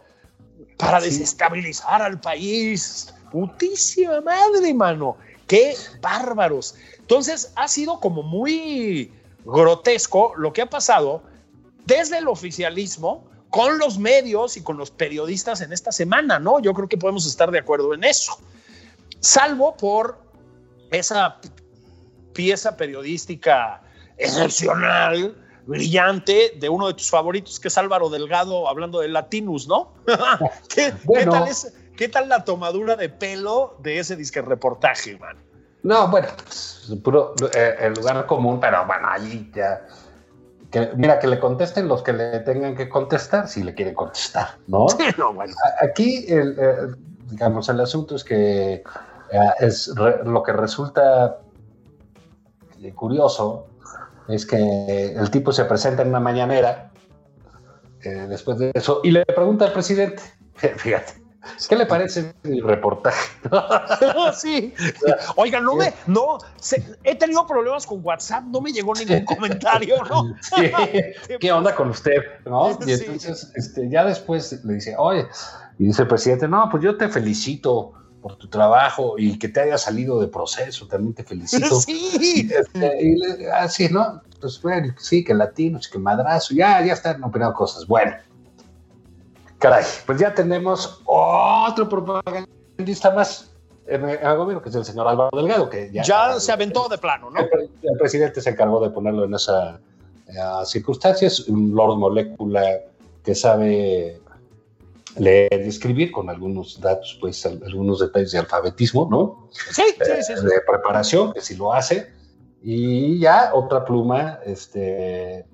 A: Para sí. desestabilizar al país. Putísima madre, mano. Qué bárbaros. Entonces ha sido como muy grotesco lo que ha pasado desde el oficialismo con los medios y con los periodistas en esta semana, ¿no? Yo creo que podemos estar de acuerdo en eso salvo por esa pieza periodística excepcional, brillante, de uno de tus favoritos, que es Álvaro Delgado, hablando de Latinus, ¿no? <laughs> ¿Qué, bueno. ¿qué, tal es, ¿Qué, tal la tomadura de pelo de ese disque reportaje, man?
B: No, bueno, pues, puro, eh, el lugar común, pero bueno, allí ya. Que, mira, que le contesten los que le tengan que contestar, si le quieren contestar, ¿no? <laughs>
A: Sí, no bueno.
B: Aquí, el, el, digamos, el asunto es que es re, lo que resulta curioso es que el tipo se presenta en una mañanera eh, después de eso y le pregunta al presidente, <laughs> fíjate, ¿qué le parece mi reportaje? <laughs>
A: sí. Oiga, no me, no, se, he tenido problemas con WhatsApp, no me llegó ningún <laughs> comentario, ¿no?
B: Sí. ¿Qué onda con usted? ¿no? Y entonces, este, ya después le dice, oye, y dice el presidente, no, pues yo te felicito por tu trabajo y que te haya salido de proceso, también te felicito. <laughs>
A: Sí.
B: Este, y le, así, ¿no? Pues bueno, sí, que latinos, que madrazo, ya, ya están opinando cosas. Bueno, caray, pues ya tenemos otro propagandista más en el gobierno, que es el señor Álvaro Delgado, que ya,
A: ya se aventó de plano, ¿no?
B: El, el, presidente se encargó de ponerlo en esa uh, circunstancias, un Lord Molécula que sabe leer y escribir con algunos datos, pues algunos detalles de alfabetismo, ¿no?
A: Sí, sí, sí, sí.
B: De preparación, que sí lo hace. Y ya otra pluma, este,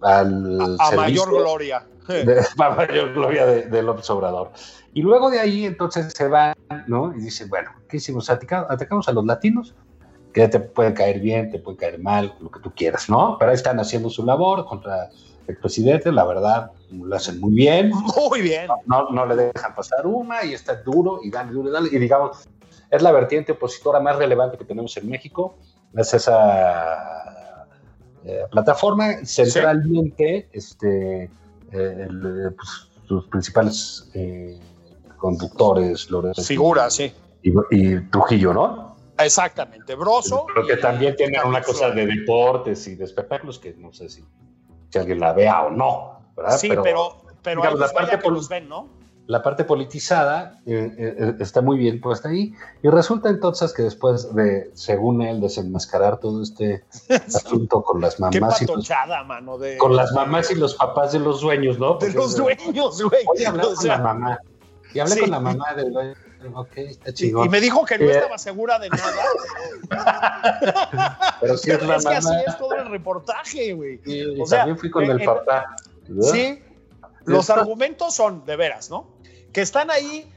B: al
A: a, a mayor gloria.
B: De, <laughs> a mayor gloria del de López Obrador. Y luego de ahí entonces se van, ¿no? Y dicen, bueno, ¿qué hicimos? Atacamos, atacamos a los latinos, que te puede caer bien, te puede caer mal, lo que tú quieras, ¿no? Pero ahí están haciendo su labor contra el presidente, la verdad, lo hacen muy bien.
A: Muy bien.
B: No, no, le dejan pasar una y está duro y dale, duro y dale. Y digamos, es la vertiente opositora más relevante que tenemos en México. Es esa eh, plataforma. Centralmente, sí. este, eh, el, pues, sus principales eh, conductores, Lorenzo.
A: Figuras, sí.
B: Y, y, Trujillo, ¿no?
A: Exactamente, Broso.
B: Pero que también tiene una cosa de deportes y de espectáculos que no sé si si alguien la vea o no. ¿Verdad?
A: Sí, pero, pero, pero
B: digamos,
A: la parte que los ven, ¿no?
B: La parte politizada eh, eh, está muy bien puesta ahí y resulta entonces que después de, según él, desenmascarar todo este <laughs> asunto con las mamás
A: Qué
B: y los,
A: mano, de,
B: con las mamás y los papás de los dueños, ¿no?
A: Porque de los dueños, güey.
B: Oye, hablé o sea, con la mamá y hablé sí. con la mamá del dueño. Ok, está chingón.
A: Y, me dijo que no eh, estaba segura de nada. <laughs>
B: Pero sí es, <laughs> la
A: es
B: mamá.
A: que así es todo el reportaje, güey.
B: Y, o sea, también fui con el papá. ¿Verdad?
A: Sí, los argumentos son, de veras, ¿no? Que están ahí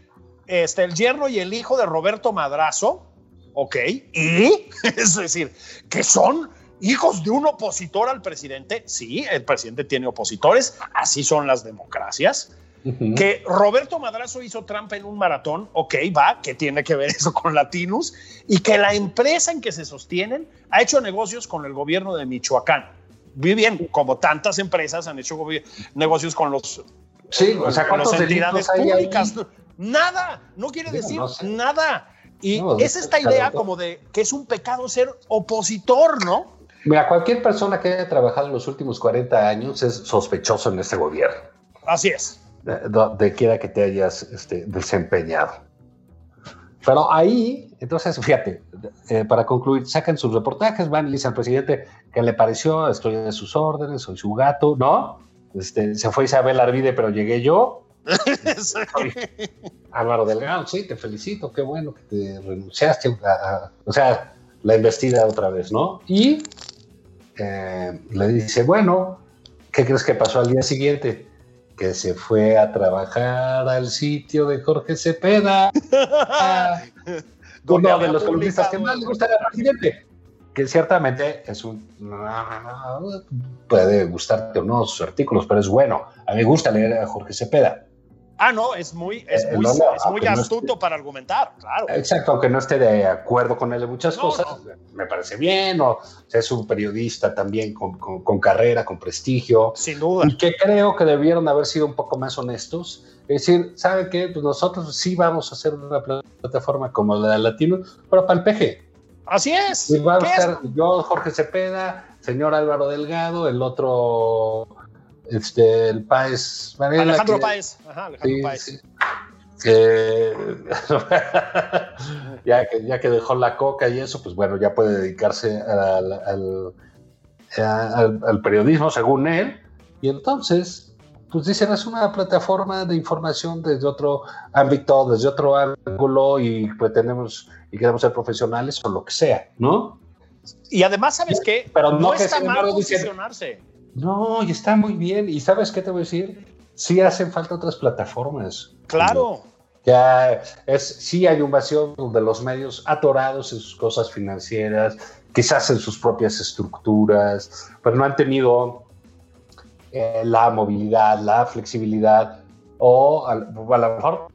A: este, el yerno y el hijo de Roberto Madrazo, ¿ok? Y, <laughs> es decir, que son hijos de un opositor al presidente. Sí, el presidente tiene opositores, así son las democracias. Uh -huh. Que Roberto Madrazo hizo trampa en un maratón, ok, va, que tiene que ver <laughs> eso con Latinus, y que la empresa en que se sostienen ha hecho negocios con el gobierno de Michoacán. Muy bien, como tantas empresas han hecho negocios con los
B: Sí, o sea,
A: ¿cuántas entidades públicas? Ahí? Nada, no quiere Digo, decir no sé. nada. Y no, es esta idea como de que es un pecado ser opositor, ¿no?
B: Mira, cualquier persona que haya trabajado en los últimos 40 años es sospechoso en este gobierno.
A: Así es.
B: De, de quiera que te hayas este, desempeñado. Pero ahí, entonces, fíjate, eh, para concluir, sacan sus reportajes, van y dicen al presidente que le pareció, estoy de sus órdenes, soy su gato, ¿no? Este, se fue Isabel Arvide, pero llegué yo. <laughs> Álvaro Delgado, sí, te felicito, qué bueno que te renunciaste, o sea, la investida otra vez, ¿no? Y eh, le dice, bueno, ¿qué crees que pasó al día siguiente? Que se fue a trabajar al sitio de Jorge Cepeda, <laughs> uno de los columnistas que más le gusta al presidente que ciertamente es un puede gustarte o no sus artículos, pero es bueno. A mí me gusta leer a Jorge Cepeda.
A: Ah, no, es muy, es eh, muy, es muy astuto para argumentar, claro.
B: Exacto, aunque no esté de acuerdo con él en muchas cosas, me parece bien, o, es un periodista también con, con, carrera, con prestigio.
A: Sin duda.
B: Y que creo que debieron haber sido un poco más honestos. Es decir, ¿sabe qué? Pues nosotros sí vamos a hacer una plataforma como la de Latino, pero para el peje.
A: Así es.
B: Y va a estar yo, Jorge Cepeda, señor Álvaro Delgado, el otro este, el Páez
A: Alejandro Páez. Ajá, Alejandro Páez. <laughs>
B: ya, que, ya que dejó la coca y eso, pues bueno, ya puede dedicarse al, al, periodismo según él. Y entonces, pues dicen, es una plataforma de información desde otro ámbito, desde otro ángulo y pretendemos y queremos ser profesionales o lo que sea, ¿no?
A: Y además, ¿sabes qué?
B: Pero no, está mal posicionarse. No, y está muy bien. ¿Y sabes qué te voy a decir? Sí hacen falta otras plataformas.
A: Claro.
B: Ya es, sí hay un vacío de los medios atorados en sus cosas financieras, quizás en sus propias estructuras, pero no han tenido eh, la movilidad, la flexibilidad, o a, lo mejor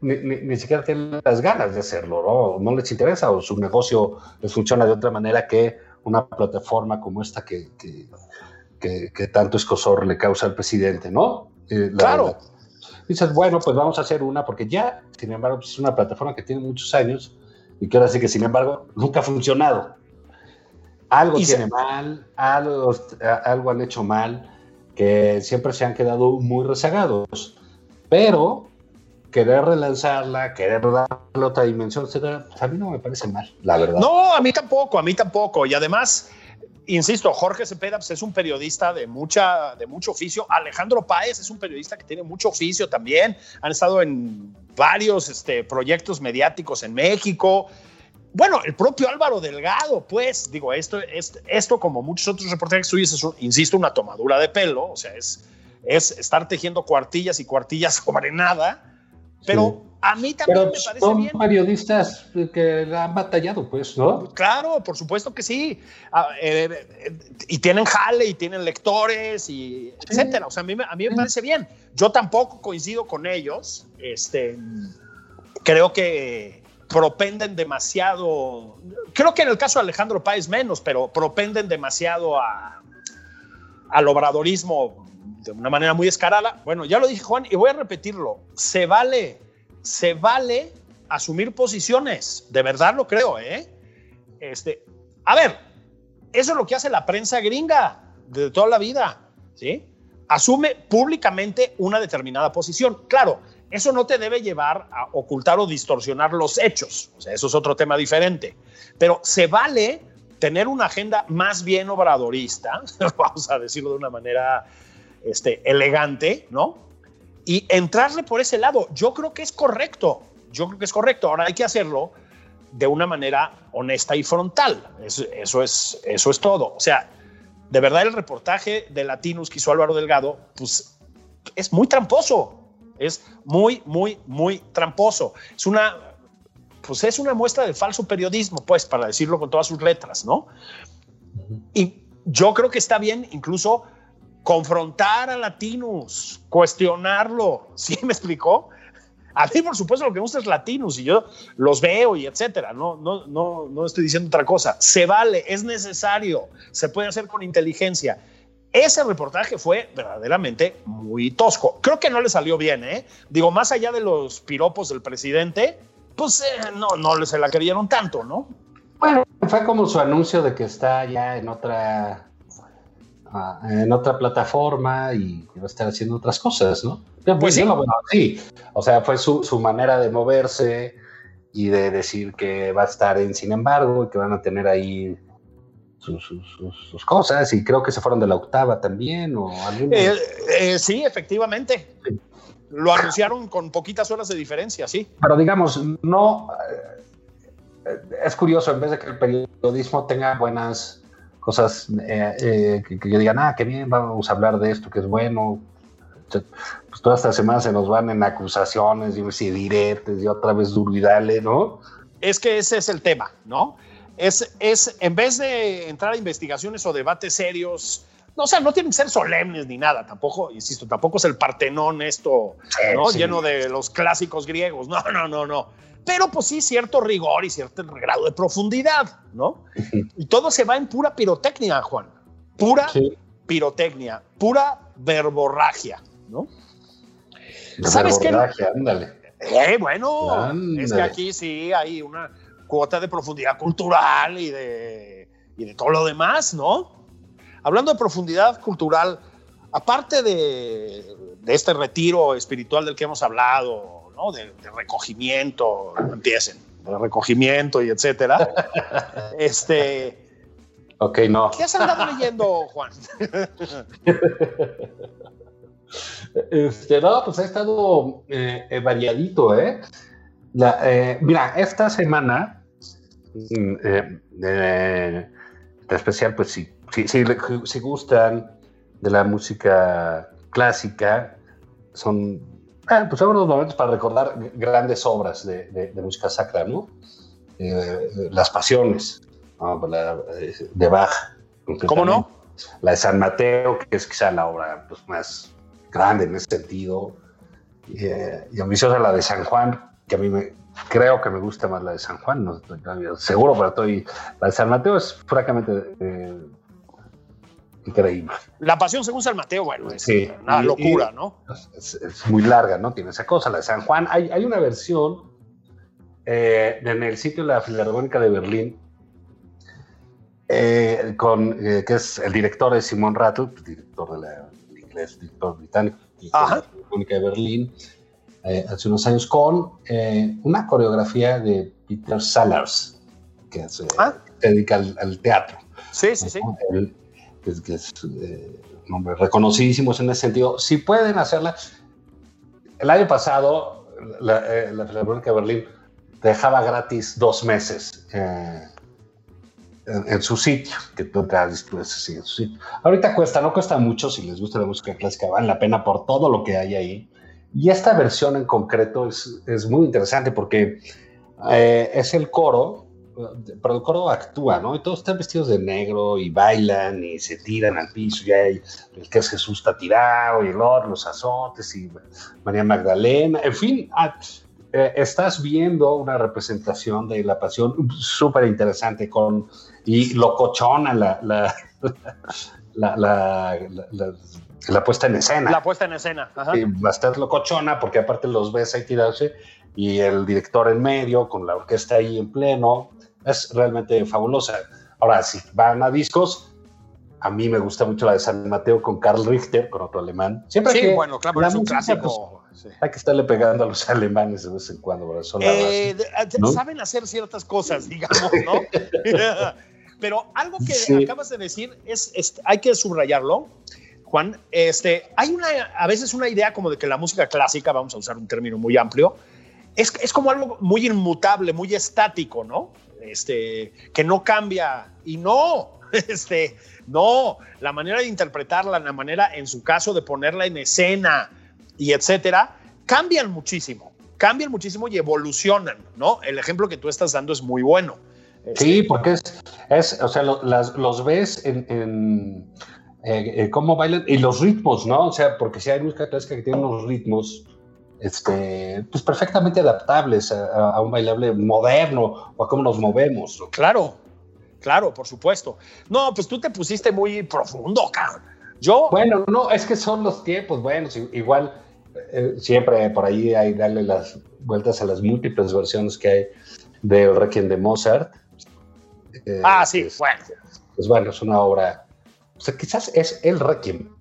B: ni, siquiera tienen las ganas de hacerlo, ¿no? no les interesa, o su negocio les funciona de otra manera que una plataforma como esta que, que, tanto escosor le causa al presidente, ¿no?
A: Eh, claro.
B: Dices, bueno, pues vamos a hacer una, porque ya, sin embargo, pues, es una plataforma que tiene muchos años y que ahora sí que, sin embargo, nunca ha funcionado. Algo tiene mal, algo, algo han hecho mal, que siempre se han quedado muy rezagados. Pero querer relanzarla, querer darle otra dimensión, etcétera, pues, a mí no me parece mal, la verdad.
A: No, a mí tampoco, a mí tampoco. Y además, insisto, Jorge Cepeda pues, es un periodista de, mucha, de mucho oficio. Alejandro Páez es un periodista que tiene mucho oficio también. Han estado en varios este, proyectos mediáticos en México. Bueno, el propio Álvaro Delgado, pues, digo, esto, es, esto como muchos otros reporteros suyos, es, insisto, una tomadura de pelo, o sea, es, es estar tejiendo cuartillas y cuartillas <laughs> sobre nada, pero a mí también me parece
B: son periodistas que han batallado, pues, ¿no?
A: Claro, por supuesto que sí. Ah, eh, eh, y tienen jale y tienen lectores y etcétera. O sea, a mí, a mí me parece bien. Yo tampoco coincido con ellos. Este, creo que propenden demasiado. Creo que en el caso de Alejandro Páez menos, pero propenden demasiado a, al obradorismo de una manera muy escarada. Bueno, ya lo dije Juan y voy a repetirlo. Se vale se vale asumir posiciones, de verdad lo creo, ¿eh? Este, a ver, eso es lo que hace la prensa gringa de toda la vida, ¿sí? Asume públicamente una determinada posición. Claro, eso no te debe llevar a ocultar o distorsionar los hechos, o sea, eso es otro tema diferente, pero se vale tener una agenda más bien obradorista, <laughs> vamos a decirlo de una manera este, elegante, ¿no? Y entrarle por ese lado. Yo creo que es correcto. Yo creo que es correcto. Ahora hay que hacerlo de una manera honesta y frontal. Eso, es, eso es todo. O sea, de verdad el reportaje de Latinus que hizo Álvaro Delgado, pues es muy tramposo. Es muy, muy, muy tramposo. Es una, pues es una muestra de falso periodismo, pues, para decirlo con todas sus letras, ¿no? Y yo creo que está bien incluso confrontar a Latinus, cuestionarlo. <laughs> ¿Sí me explicó? A mí, por supuesto, lo que me gusta es Latinus y yo los veo y etcétera. No, no, no, no estoy diciendo otra cosa. Se vale, es necesario, se puede hacer con inteligencia. Ese reportaje fue verdaderamente muy tosco. Creo que no le salió bien, ¿eh? Digo, más allá de los piropos del presidente, pues eh, no, no se la creyeron tanto, ¿no?
B: Bueno, fue como su anuncio de que está ya en otra en otra plataforma y va a estar haciendo otras cosas, ¿no?
A: Pues sí.
B: sí. O sea, fue su, su, manera de moverse y de decir que va a estar en Sin embargo y que van a tener ahí sus, cosas y creo que se fueron de la octava también o
A: eh, eh, sí, efectivamente. Lo anunciaron con poquitas horas de diferencia, sí.
B: Pero digamos, no... Eh, es curioso, en vez de que el periodismo tenga buenas cosas, que, que, digan, ah, qué bien, vamos a hablar de esto, que es bueno, pues toda esta semana se nos van en acusaciones y diretes y otra vez duro ¿no?
A: Es que ese es el tema, ¿no? Es, es, en vez de entrar a investigaciones o debates serios, no, o sea, no tienen que ser solemnes ni nada, tampoco, insisto, tampoco es el Partenón esto, ¿no? Lleno de los clásicos griegos, no, no, no, no. Pero pues sí, cierto rigor y cierto grado de profundidad, ¿no? Y todo se va en pura pirotecnia, Juan. Pura pirotecnia, pura verborragia, ¿no?
B: ¿Sabes qué? Ándale.
A: Eh, bueno, es que aquí sí hay una cuota de profundidad cultural y de, y de todo lo demás, ¿no? Hablando de profundidad cultural, aparte de, de este retiro espiritual del que hemos hablado, ¿no? De, de recogimiento, empiecen, de recogimiento y etcétera, <laughs> este...
B: Ok, no.
A: ¿Qué has andado leyendo, Juan? <laughs>
B: Este, no, pues ha estado eh, variadito, ¿eh? ¿eh? Mira, esta semana Mm, eh, eh, especial, pues si, si, si, gustan de la música clásica, son, eh, pues son unos momentos para recordar grandes obras de, de, música sacra, ¿no? Eh, las Pasiones, de Bach.
A: ¿Cómo no?
B: La de San Mateo, que es quizá la obra pues, más grande en ese sentido. Y, y ambiciosa la de San Juan, que a mí me, creo que me gusta más la de San Juan, no estoy seguro, pero estoy. La de San Mateo es francamente eh, increíble.
A: La pasión según San Mateo, bueno, es una locura, ¿no?
B: Es, muy larga, ¿no? Tiene esa cosa. La de San Juan, hay, hay una versión eh, en el sitio de la Filarmónica de Berlín. Eh, con, que es el director de Simón Rattle, director de la inglés, director británico, de la Filarmónica de Berlín, eh, hace unos años con eh, una coreografía de Peter Sellers, que se, ah. dedica al, teatro.
A: Sí, sí, sí.
B: Que, es eh, un hombre reconocidísimo en ese sentido. Si pueden hacerla. El año pasado, la, la Filarmónica de Berlín dejaba gratis dos meses en, su sitio, que tú te has en su sitio. Ahorita cuesta, no cuesta mucho si les gusta la música clásica, vale la pena por todo lo que hay ahí. Y esta versión en concreto es, es muy interesante porque eh, es el coro, pero el coro actúa, ¿no? Y todos están vestidos de negro y bailan y se tiran al piso. Y hay el que es Jesús está tirado y el otro, los azotes y María Magdalena. En fin, ah, eh, estás viendo una representación de la pasión súper interesante con, y locochona la, la, la, la, la puesta en escena.
A: La puesta en escena. Ajá.
B: Y bastante locochona, porque aparte los ves ahí tirarse y el director en medio, con la orquesta ahí en pleno. Es realmente fabulosa. Ahora, si van a discos, a mí me gusta mucho la de San Mateo con Karl Richter, con otro alemán.
A: Siempre sí, bueno, claro, es un clásico.
B: Pues, hay que estarle pegando a los <laughs> alemanes de vez en cuando.
A: Eh, Saben hacer ciertas cosas, <laughs> digamos, ¿no? <laughs> Pero algo que acabas de decir es, hay que subrayarlo Juan, este, hay una, a veces una idea como de que la música clásica, vamos a usar un término muy amplio, es, es como algo muy inmutable, muy estático, ¿no? Este, que no cambia. Y no, <laughs> este, no, la manera de interpretarla, la manera, en su caso, de ponerla en escena y etcétera, cambian muchísimo, cambian muchísimo y evolucionan, ¿no? El ejemplo que tú estás dando es muy bueno.
B: Sí, este, porque es, es o sea, los ves en eh, eh, cómo bailan y los ritmos, ¿no? O sea, porque si hay música clásica que tiene unos ritmos este, pues perfectamente adaptables a, un bailable moderno o a cómo nos movemos.
A: Claro, claro, por supuesto. No, pues tú te pusiste muy profundo, cabrón. Yo.
B: Bueno, no, es que son los tiempos, bueno, igual eh, siempre por ahí hay darle las vueltas a las múltiples versiones que hay del Requiem de Mozart.
A: ah, sí, bueno.
B: Pues bueno, es una obra o sea, quizás es el Requiem.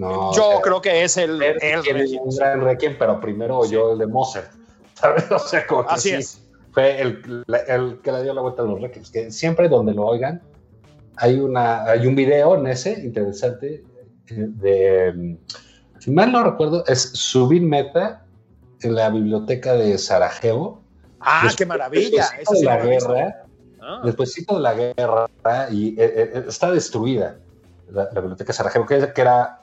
A: Yo creo que es el, el,
B: Requiem. Un gran Requiem, pero primero yo el de Mozart. <laughs> ¿Sabes? O sea, como
A: así, es.
B: fue el, el, que le dio la vuelta a los récords, que siempre donde lo oigan, hay, una, hay un video en ese interesante eh, de, si mal no recuerdo, es Subir Meta en la biblioteca de Sarajevo.
A: Ah, qué maravilla.
B: Después de la guerra, ah. después de la guerra, y eh, eh, está destruida la, biblioteca de Sarajevo, que era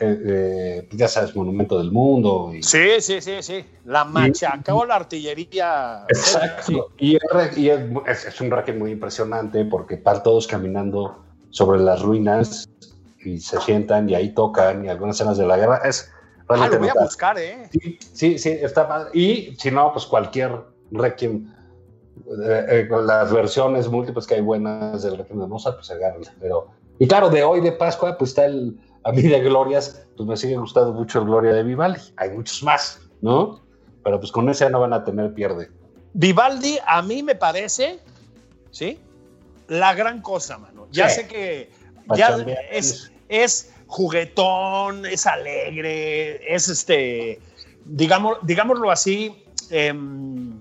B: eh, eh, ya sabes, monumento del mundo.
A: Y, sí, sí, sí, sí. La machaca o la artillería.
B: Exacto. Y, es, un racket muy impresionante porque van todos caminando sobre las ruinas y se sientan y ahí tocan y algunas escenas de la guerra. Es
A: ah, lo voy a buscar, ¿eh?
B: Sí, sí, está Y si no, pues cualquier Requiem. Eh, las versiones múltiples que hay buenas del Requiem de Mozart, pues se ganan. Pero, y claro, de hoy de Pascua, pues está el a mí de Glorias, pues me sigue gustando mucho el Gloria de Vivaldi. Hay muchos más, ¿no? Pero pues con ese no van a tener pierde.
A: Vivaldi a mí me parece, ¿sí? La gran cosa, mano. Ya sé que ya es, es, juguetón, es alegre, es este, digamos, digámoslo así, em,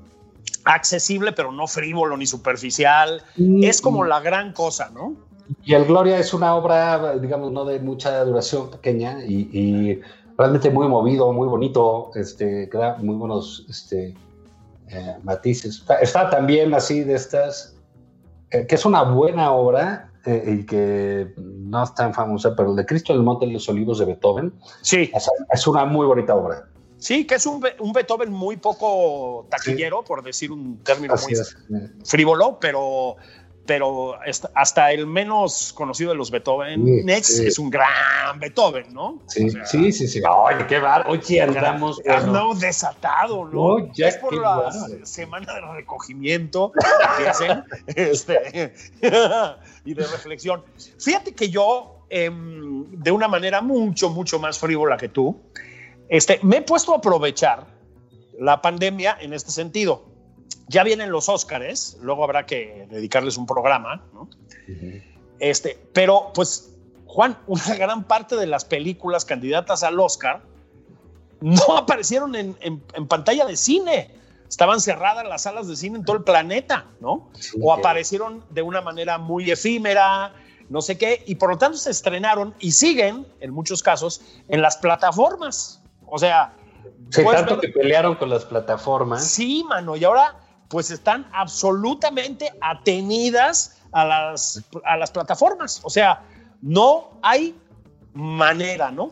A: accesible, pero no frívolo ni superficial. Mm, es como la gran cosa, ¿no?
B: Y el Gloria es una obra, digamos, no de mucha duración, pequeña y, realmente muy movido, muy bonito, este, que da muy buenos este, eh, matices. Está, también así de estas, eh, que es una buena obra eh, y que no es tan famosa, pero el de Cristo del Monte de los Olivos de Beethoven.
A: Sí.
B: Es, una muy bonita obra.
A: Sí, que es un, un Beethoven muy poco taquillero, por decir un término muy frívolo, pero pero hasta el menos conocido de los Beethoven, Next es un gran Beethoven, ¿no?
B: Sí, sí, sí, sí. Oye, qué bar. Oye, andamos.
A: Andamos desatado, ¿no? es por la semana de recogimiento que hacen <laughs> este, <laughs> y de reflexión. Fíjate que yo, em, de una manera mucho, mucho más frívola que tú, este, me he puesto a aprovechar la pandemia en este sentido ya vienen los Óscares, luego habrá que dedicarles un programa, ¿no? este, pero pues, Juan, una gran parte de las películas candidatas al Oscar no <laughs> aparecieron en, pantalla de cine. Estaban cerradas las salas de cine en todo el planeta, ¿no? o aparecieron de una manera muy efímera, no sé qué, y por lo tanto se estrenaron y siguen, en muchos casos, en las plataformas. O sea,
B: se tanto que pelearon con las plataformas.
A: Sí, mano, y ahora pues están absolutamente atenidas a las, a las plataformas. O sea, no hay manera, ¿no?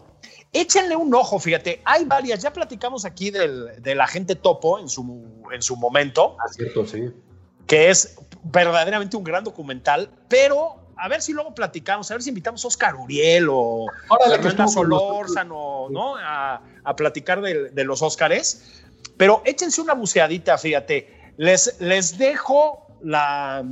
A: Échenle un ojo, fíjate, hay varias, ya platicamos aquí del, del agente Topo en su, en su momento.
B: Ah, cierto, sí.
A: Que es verdaderamente un gran documental, pero a ver si luego platicamos, a ver si invitamos a Oscar Uriel o Fernanda Solórzano, ¿no? A, a platicar de, de, los Óscares. Pero échense una buceadita, fíjate. Les, dejo la,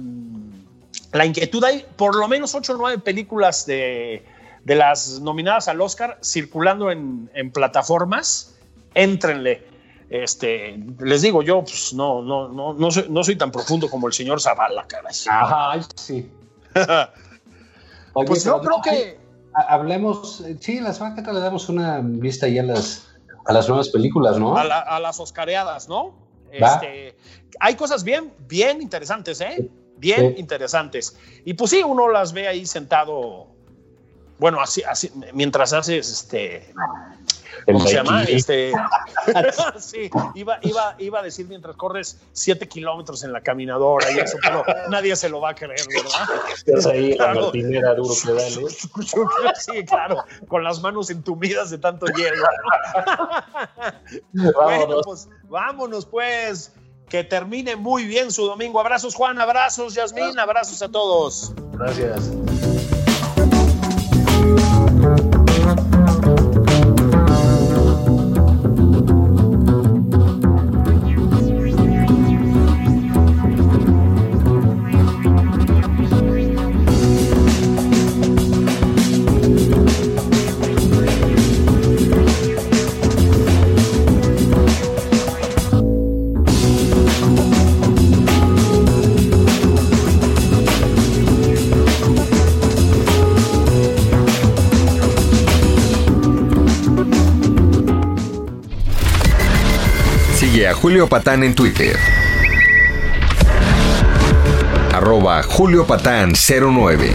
A: la inquietud. Hay por lo menos ocho o nueve películas de, las nominadas al Oscar circulando en, plataformas. Éntrenle. Este, les digo, yo pues, no, no, no, no, soy, no soy tan profundo como el señor Zavala, caray.
B: Ajá, sí. <laughs>
A: pues no creo que.
B: Hablemos, sí, la semana que le damos una vista ya a las, a las nuevas películas, ¿no?
A: A, a las oscareadas, ¿no? Este, hay cosas bien, bien interesantes, ¿eh? Bien interesantes. Y pues sí, uno las ve ahí sentado, bueno, así, así mientras haces este. ¿Cómo se llama? Este, <laughs> <laughs> sí, iba, iba, iba a decir mientras corres siete kilómetros en la caminadora y eso, pero nadie se lo va a creer, ¿verdad?
B: Estás ahí claro. la duro que dale. <laughs>
A: Sí, claro, con las manos entumidas de tanto hielo. bueno, pues vámonos, pues. Que termine muy bien su domingo. Abrazos, Juan. Abrazos, Yasmín. Abrazos a todos.
B: Gracias.
C: Julio Patán en Twitter.
D: Arroba Julio Patán 09.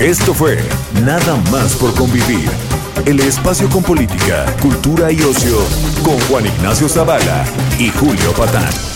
D: Esto fue Nada más por convivir. El espacio con política, cultura y ocio con Juan Ignacio Zavala y Julio Patán.